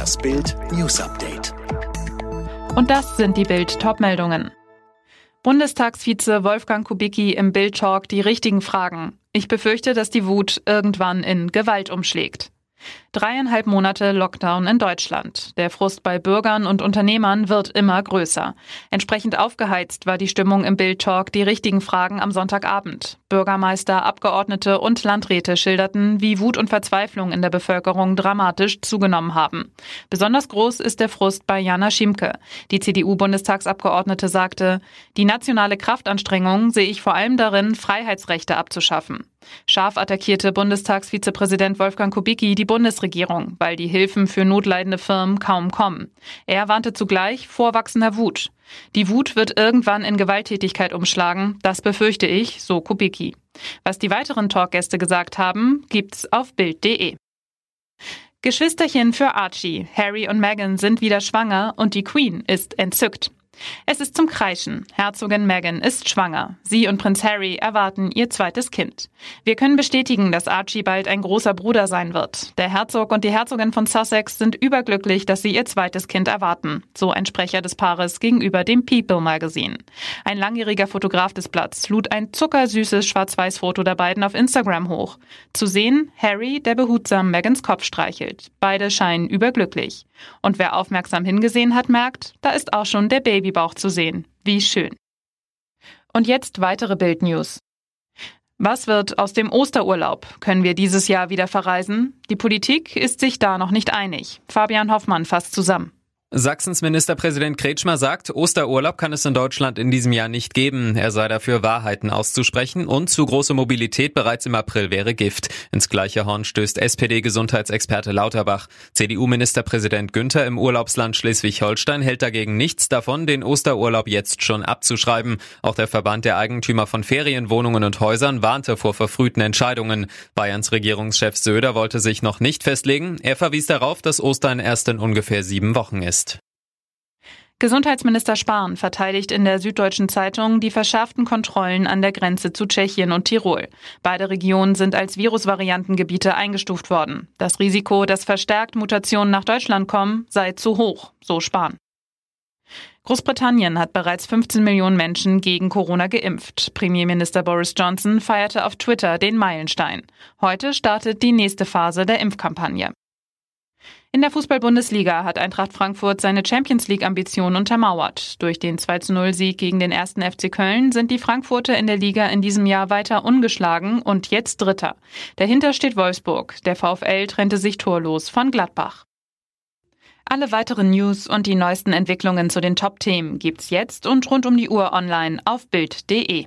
Das Bild News Update. Und das sind die Bild Topmeldungen. Bundestagsvize Wolfgang Kubicki im Bild Talk die richtigen Fragen. Ich befürchte, dass die Wut irgendwann in Gewalt umschlägt. Dreieinhalb Monate Lockdown in Deutschland. Der Frust bei Bürgern und Unternehmern wird immer größer. Entsprechend aufgeheizt war die Stimmung im Bild-Talk die richtigen Fragen am Sonntagabend. Bürgermeister, Abgeordnete und Landräte schilderten, wie Wut und Verzweiflung in der Bevölkerung dramatisch zugenommen haben. Besonders groß ist der Frust bei Jana Schiemke. Die CDU-Bundestagsabgeordnete sagte, die nationale Kraftanstrengung sehe ich vor allem darin, Freiheitsrechte abzuschaffen. Scharf attackierte Bundestagsvizepräsident Wolfgang Kubicki die Bundesregierung, weil die Hilfen für notleidende Firmen kaum kommen. Er warnte zugleich vor wachsender Wut. Die Wut wird irgendwann in Gewalttätigkeit umschlagen, das befürchte ich, so Kubicki. Was die weiteren Talkgäste gesagt haben, gibt's auf Bild.de. Geschwisterchen für Archie. Harry und Meghan sind wieder schwanger und die Queen ist entzückt. Es ist zum Kreischen. Herzogin Meghan ist schwanger. Sie und Prinz Harry erwarten ihr zweites Kind. Wir können bestätigen, dass Archie bald ein großer Bruder sein wird. Der Herzog und die Herzogin von Sussex sind überglücklich, dass sie ihr zweites Kind erwarten. So ein Sprecher des Paares gegenüber dem People Magazine. Ein langjähriger Fotograf des Blatts lud ein zuckersüßes Schwarz-Weiß-Foto der beiden auf Instagram hoch. Zu sehen Harry, der behutsam Megans Kopf streichelt. Beide scheinen überglücklich. Und wer aufmerksam hingesehen hat, merkt, da ist auch schon der Babybauch zu sehen. Wie schön. Und jetzt weitere Bildnews. Was wird aus dem Osterurlaub? Können wir dieses Jahr wieder verreisen? Die Politik ist sich da noch nicht einig. Fabian Hoffmann fasst zusammen. Sachsens Ministerpräsident Kretschmer sagt, Osterurlaub kann es in Deutschland in diesem Jahr nicht geben. Er sei dafür, Wahrheiten auszusprechen und zu große Mobilität bereits im April wäre Gift. Ins gleiche Horn stößt SPD-Gesundheitsexperte Lauterbach. CDU-Ministerpräsident Günther im Urlaubsland Schleswig-Holstein hält dagegen nichts davon, den Osterurlaub jetzt schon abzuschreiben. Auch der Verband der Eigentümer von Ferienwohnungen und Häusern warnte vor verfrühten Entscheidungen. Bayerns Regierungschef Söder wollte sich noch nicht festlegen. Er verwies darauf, dass Ostern erst in ungefähr sieben Wochen ist. Gesundheitsminister Spahn verteidigt in der Süddeutschen Zeitung die verschärften Kontrollen an der Grenze zu Tschechien und Tirol. Beide Regionen sind als Virusvariantengebiete eingestuft worden. Das Risiko, dass verstärkt Mutationen nach Deutschland kommen, sei zu hoch, so Spahn. Großbritannien hat bereits 15 Millionen Menschen gegen Corona geimpft. Premierminister Boris Johnson feierte auf Twitter den Meilenstein. Heute startet die nächste Phase der Impfkampagne. In der Fußball-Bundesliga hat Eintracht Frankfurt seine Champions League-Ambitionen untermauert. Durch den 2-0-Sieg gegen den ersten FC Köln sind die Frankfurter in der Liga in diesem Jahr weiter ungeschlagen und jetzt Dritter. Dahinter steht Wolfsburg. Der VfL trennte sich torlos von Gladbach. Alle weiteren News und die neuesten Entwicklungen zu den Top-Themen gibt's jetzt und rund um die Uhr online auf Bild.de.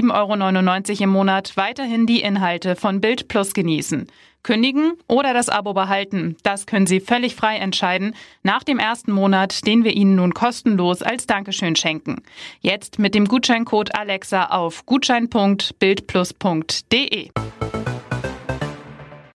7,99 Euro im Monat weiterhin die Inhalte von Bild Plus genießen. Kündigen oder das Abo behalten, das können Sie völlig frei entscheiden nach dem ersten Monat, den wir Ihnen nun kostenlos als Dankeschön schenken. Jetzt mit dem Gutscheincode Alexa auf gutschein.bildplus.de.